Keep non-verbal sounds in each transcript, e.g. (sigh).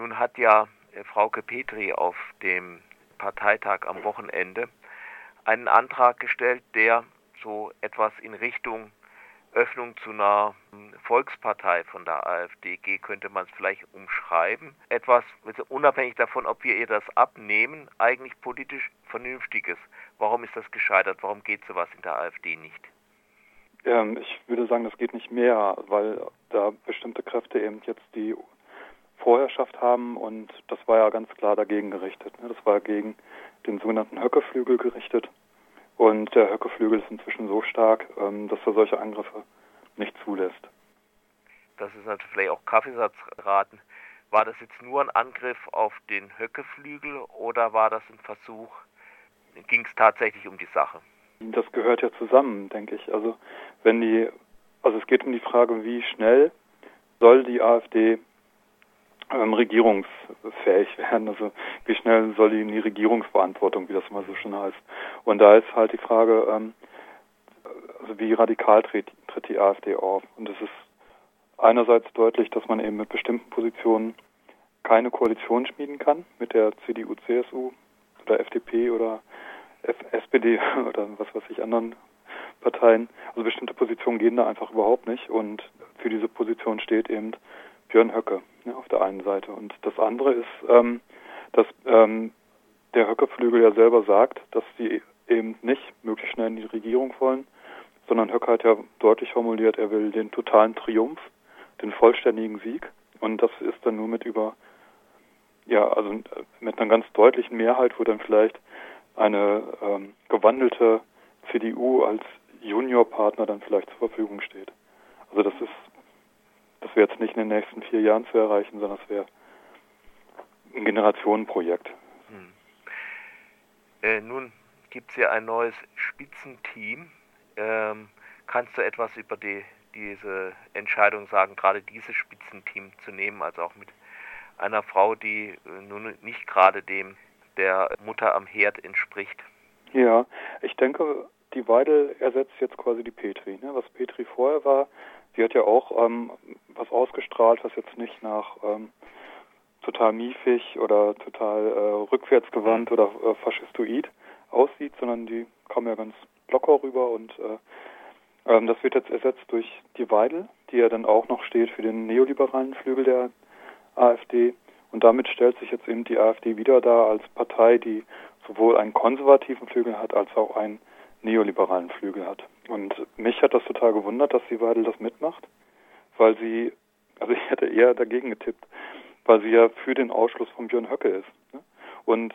Nun hat ja äh, Frauke Petri auf dem Parteitag am Wochenende einen Antrag gestellt, der so etwas in Richtung Öffnung zu einer hm, Volkspartei von der AfD geht, könnte man es vielleicht umschreiben. Etwas, also unabhängig davon, ob wir ihr das abnehmen, eigentlich politisch Vernünftiges. Warum ist das gescheitert? Warum geht sowas in der AfD nicht? Ähm, ich würde sagen, das geht nicht mehr, weil da bestimmte Kräfte eben jetzt die Vorherrschaft haben und das war ja ganz klar dagegen gerichtet. Ne? Das war gegen den sogenannten Höckeflügel gerichtet und der Höckeflügel ist inzwischen so stark, ähm, dass er solche Angriffe nicht zulässt. Das ist natürlich vielleicht auch Kaffeesatzraten. War das jetzt nur ein Angriff auf den Höckeflügel oder war das ein Versuch, ging es tatsächlich um die Sache? Das gehört ja zusammen, denke ich. Also wenn die, also es geht um die Frage, wie schnell soll die AfD ähm, regierungsfähig werden. Also wie schnell soll die in die Regierungsverantwortung, wie das immer so schön heißt. Und da ist halt die Frage, ähm, also wie radikal tritt, tritt die AfD auf. Und es ist einerseits deutlich, dass man eben mit bestimmten Positionen keine Koalition schmieden kann mit der CDU, CSU oder FDP oder F SPD (laughs) oder was weiß ich anderen Parteien. Also bestimmte Positionen gehen da einfach überhaupt nicht und für diese Position steht eben Björn Höcke ne, auf der einen Seite. Und das andere ist, ähm, dass ähm, der Höcke-Flügel ja selber sagt, dass sie eben nicht möglichst schnell in die Regierung wollen, sondern Höcke hat ja deutlich formuliert, er will den totalen Triumph, den vollständigen Sieg. Und das ist dann nur mit über, ja, also mit einer ganz deutlichen Mehrheit, wo dann vielleicht eine ähm, gewandelte CDU als Juniorpartner dann vielleicht zur Verfügung steht. Also das ist das wäre jetzt nicht in den nächsten vier Jahren zu erreichen, sondern es wäre ein Generationenprojekt. Hm. Äh, nun gibt es ja ein neues Spitzenteam. Ähm, kannst du etwas über die, diese Entscheidung sagen, gerade dieses Spitzenteam zu nehmen, also auch mit einer Frau, die äh, nun nicht gerade dem der Mutter am Herd entspricht? Ja, ich denke, die Weidel ersetzt jetzt quasi die Petri. Ne? Was Petri vorher war, sie hat ja auch ähm, was ausgestrahlt, was jetzt nicht nach ähm, total miefig oder total äh, rückwärtsgewandt oder äh, faschistoid aussieht, sondern die kam ja ganz locker rüber und äh, ähm, das wird jetzt ersetzt durch die Weidel, die ja dann auch noch steht für den neoliberalen Flügel der AfD. Und damit stellt sich jetzt eben die AfD wieder da als Partei, die sowohl einen konservativen Flügel hat als auch einen neoliberalen Flügel hat. Und mich hat das total gewundert, dass die Weidel das mitmacht, weil sie, also ich hätte eher dagegen getippt, weil sie ja für den Ausschluss von Björn Höcke ist. Ne? Und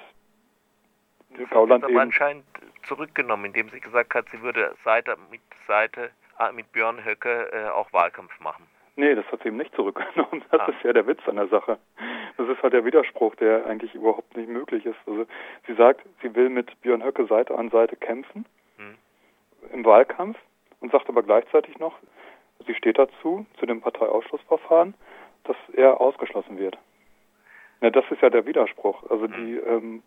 das Gauland hat aber anscheinend zurückgenommen, indem sie gesagt hat, sie würde Seite mit Seite äh, mit Björn Höcke äh, auch Wahlkampf machen. Nee, das hat sie eben nicht zurückgenommen. Das ah. ist ja der Witz an der Sache. Das ist halt der Widerspruch, der eigentlich überhaupt nicht möglich ist. Also sie sagt, sie will mit Björn Höcke Seite an Seite kämpfen im Wahlkampf und sagt aber gleichzeitig noch, sie steht dazu, zu dem Parteiausschlussverfahren, dass er ausgeschlossen wird. Ja, das ist ja der Widerspruch. Also die mhm. ähm,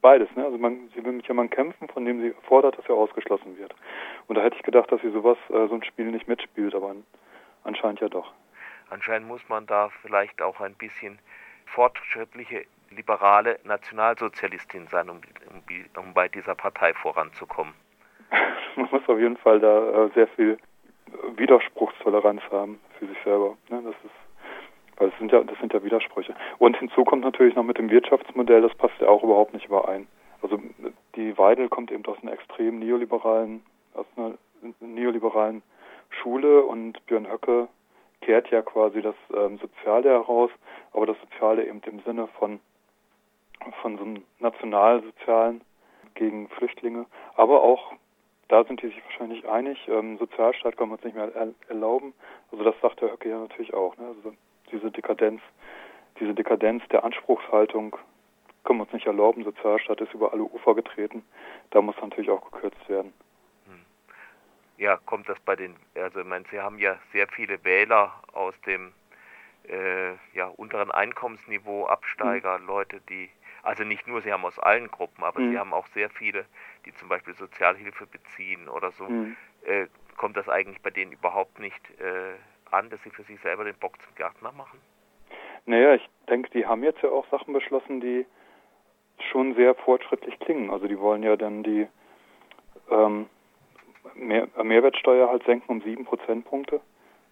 beides, ne? Also man, sie will mit jemandem kämpfen, von dem sie fordert, dass er ausgeschlossen wird. Und da hätte ich gedacht, dass sie sowas, äh, so ein Spiel nicht mitspielt, aber anscheinend ja doch. Anscheinend muss man da vielleicht auch ein bisschen fortschrittliche liberale Nationalsozialistin sein, um, um, um bei dieser Partei voranzukommen (laughs) man muss auf jeden Fall da äh, sehr viel Widerspruchstoleranz haben für sich selber. Ne? Das ist weil das sind ja das sind ja Widersprüche. Und hinzu kommt natürlich noch mit dem Wirtschaftsmodell, das passt ja auch überhaupt nicht überein. Also die Weidel kommt eben aus einer extrem neoliberalen, aus einer neoliberalen Schule und Björn Höcke kehrt ja quasi das ähm, Soziale heraus, aber das Soziale eben im Sinne von von so einem nationalsozialen gegen Flüchtlinge, aber auch da sind die sich wahrscheinlich einig. Ähm, Sozialstaat kann man uns nicht mehr er erlauben. Also das sagt der Höcke ja natürlich auch. Ne? Also diese Dekadenz, diese Dekadenz der Anspruchshaltung können wir uns nicht erlauben. Sozialstaat ist über alle Ufer getreten. Da muss natürlich auch gekürzt werden. Hm. Ja, kommt das bei den, also ich meine, Sie haben ja sehr viele Wähler aus dem äh, ja, unteren Einkommensniveau, Absteiger, mhm. Leute, die also nicht nur, sie haben aus allen Gruppen, aber mhm. sie haben auch sehr viele, die zum Beispiel Sozialhilfe beziehen oder so. Mhm. Äh, kommt das eigentlich bei denen überhaupt nicht äh, an, dass sie für sich selber den Bock zum Gärtner machen? Naja, ich denke, die haben jetzt ja auch Sachen beschlossen, die schon sehr fortschrittlich klingen. Also die wollen ja dann die ähm, Mehr Mehrwertsteuer halt senken um sieben Prozentpunkte,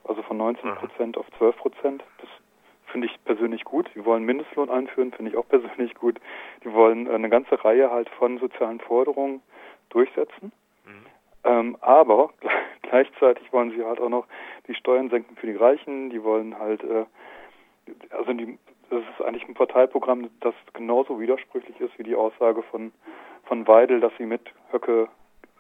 also von 19 Prozent auf 12 Prozent. Das finde ich persönlich gut. Die wollen Mindestlohn einführen, finde ich auch (laughs) persönlich gut. Die wollen eine ganze Reihe halt von sozialen Forderungen durchsetzen. Mhm. Ähm, aber (laughs) gleichzeitig wollen sie halt auch noch die Steuern senken für die Reichen. Die wollen halt, äh, also die, das ist eigentlich ein Parteiprogramm, das genauso widersprüchlich ist wie die Aussage von, von Weidel, dass sie mit Höcke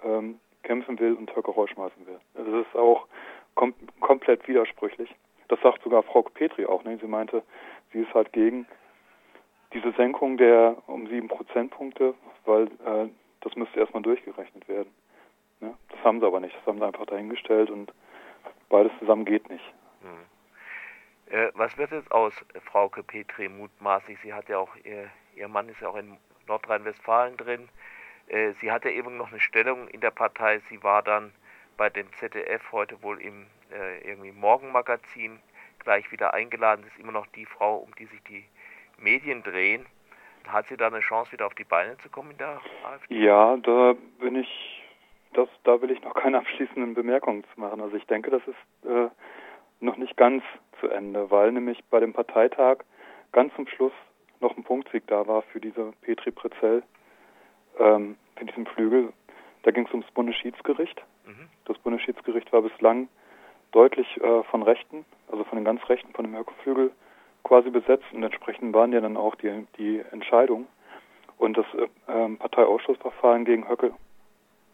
ähm, kämpfen will und Höcke rausschmeißen will. Das ist auch kom komplett widersprüchlich. Das sagt sogar Frau Petri auch. Ne? Sie meinte, sie ist halt gegen diese Senkung der um sieben Prozentpunkte, weil äh, das müsste erstmal durchgerechnet werden. Ne? Das haben sie aber nicht. Das haben sie einfach dahingestellt und beides zusammen geht nicht. Hm. Äh, was wird jetzt aus Frauke Petri mutmaßlich? Sie hat ja auch, ihr, ihr Mann ist ja auch in Nordrhein-Westfalen drin. Äh, sie hatte eben noch eine Stellung in der Partei. Sie war dann bei dem ZDF heute wohl im äh, irgendwie Morgenmagazin gleich wieder eingeladen. Sie ist immer noch die Frau, um die sich die Medien drehen. Hat sie da eine Chance, wieder auf die Beine zu kommen in der AfD? Ja, da bin ich, das, da will ich noch keine (laughs) abschließenden Bemerkungen zu machen. Also ich denke, das ist äh, noch nicht ganz zu Ende, weil nämlich bei dem Parteitag ganz zum Schluss noch ein Punktsieg da war für diese Petri Prezell, ähm, für diesen Flügel. Da ging es ums Bundesschiedsgericht. Mhm. Das Bundesschiedsgericht war bislang deutlich äh, von Rechten, also von den ganz Rechten, von dem Höckeflügel quasi besetzt und entsprechend waren ja dann auch die, die Entscheidungen. Und das äh, ähm, Parteiausschussverfahren gegen Höcke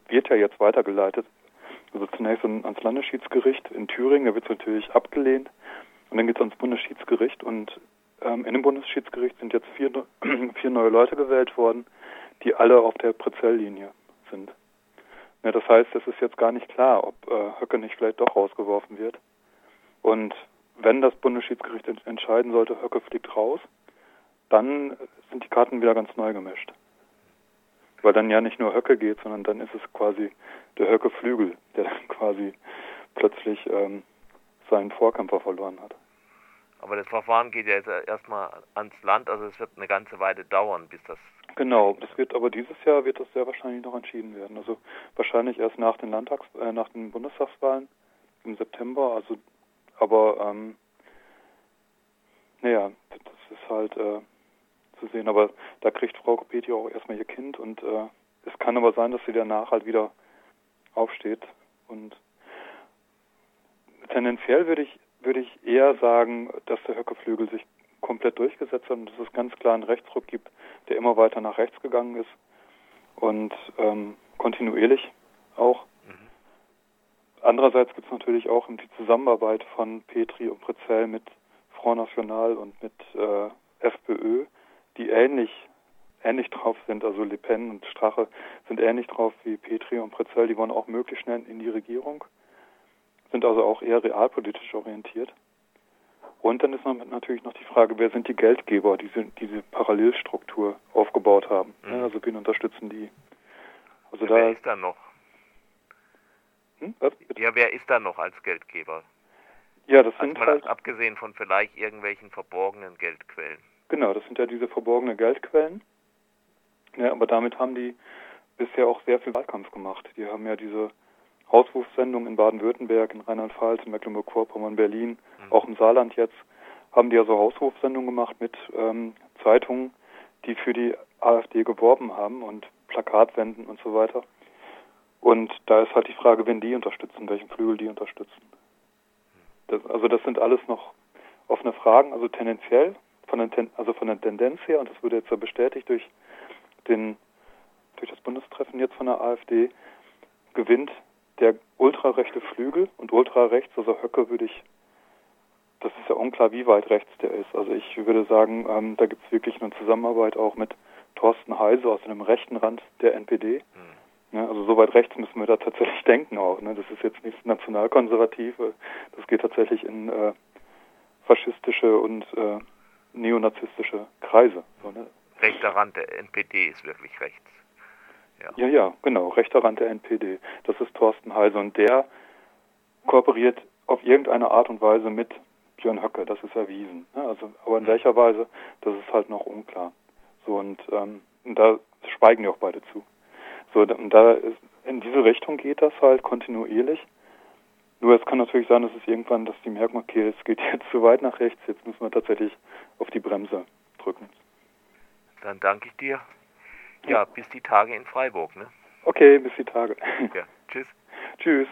wird ja jetzt weitergeleitet. Also zunächst ans Landesschiedsgericht in Thüringen, da wird es natürlich abgelehnt. Und dann geht es ans Bundesschiedsgericht und ähm, in dem Bundesschiedsgericht sind jetzt vier, (clears throat) vier neue Leute gewählt worden, die alle auf der Prezelllinie sind. Ja, das heißt, es ist jetzt gar nicht klar, ob äh, Höcke nicht vielleicht doch rausgeworfen wird. Und wenn das Bundesschiedsgericht entscheiden sollte, Höcke fliegt raus, dann sind die Karten wieder ganz neu gemischt. Weil dann ja nicht nur Höcke geht, sondern dann ist es quasi der Höcke-Flügel, der dann (laughs) quasi plötzlich ähm, seinen Vorkämpfer verloren hat. Aber das Verfahren geht ja jetzt erstmal ans Land, also es wird eine ganze Weile dauern, bis das. Genau, das wird aber dieses Jahr wird das sehr wahrscheinlich noch entschieden werden. Also wahrscheinlich erst nach den Landtags, äh, nach den Bundestagswahlen im September. Also, aber ähm, naja, das ist halt äh, zu sehen. Aber da kriegt Frau Kopeti auch erstmal ihr Kind und äh, es kann aber sein, dass sie danach halt wieder aufsteht und tendenziell würde ich würde ich eher sagen, dass der Höckeflügel sich komplett durchgesetzt hat und dass es ganz klar einen Rechtsruck gibt, der immer weiter nach rechts gegangen ist und ähm, kontinuierlich auch. Mhm. Andererseits gibt es natürlich auch die Zusammenarbeit von Petri und Prezell mit Front National und mit äh, FPÖ, die ähnlich ähnlich drauf sind, also Le Pen und Strache sind ähnlich drauf wie Petri und Prezell, die wollen auch möglichst schnell in die Regierung sind also auch eher realpolitisch orientiert. Und dann ist natürlich noch die Frage, wer sind die Geldgeber, die diese Parallelstruktur aufgebaut haben. Mhm. Also wen unterstützen die? Also ja, da, wer ist da noch? Hm? Ja, wer ist da noch als Geldgeber? Ja, das also sind halt, abgesehen von vielleicht irgendwelchen verborgenen Geldquellen. Genau, das sind ja diese verborgenen Geldquellen. Ja, aber damit haben die bisher auch sehr viel Wahlkampf gemacht. Die haben ja diese Auswurfsendungen in Baden-Württemberg, in Rheinland-Pfalz, in Mecklenburg-Vorpommern, Berlin, mhm. auch im Saarland jetzt, haben die also Auswurfsendungen gemacht mit ähm, Zeitungen, die für die AfD geworben haben und Plakatwänden und so weiter. Und da ist halt die Frage, wenn die unterstützen, welchen Flügel die unterstützen. Das, also das sind alles noch offene Fragen, also tendenziell, von der, Ten, also von der Tendenz her, und das wurde jetzt ja bestätigt durch den durch das Bundestreffen jetzt von der AfD, gewinnt der ultrarechte Flügel und ultrarechts, also Höcke würde ich, das ist ja unklar, wie weit rechts der ist. Also ich würde sagen, ähm, da gibt es wirklich eine Zusammenarbeit auch mit Thorsten Heise aus dem rechten Rand der NPD. Mhm. Ja, also so weit rechts müssen wir da tatsächlich (laughs) denken auch. Ne? Das ist jetzt nicht nationalkonservativ, das geht tatsächlich in äh, faschistische und äh, neonazistische Kreise. So, ne? Rechter Rand der NPD ist wirklich rechts. Ja. ja, ja, genau, rechter Rand der NPD. Das ist Thorsten Heise und der kooperiert auf irgendeine Art und Weise mit Björn Höcke, das ist erwiesen. Also, aber in welcher Weise, das ist halt noch unklar. So und, ähm, und da schweigen die auch beide zu. So und da ist, in diese Richtung geht das halt kontinuierlich. Nur es kann natürlich sein, dass es irgendwann, dass die merken, okay, es geht (laughs) jetzt zu weit nach rechts, jetzt müssen wir tatsächlich auf die Bremse drücken. Dann danke ich dir. Ja, bis die Tage in Freiburg, ne? Okay, bis die Tage. Ja, tschüss. (laughs) Tschüss.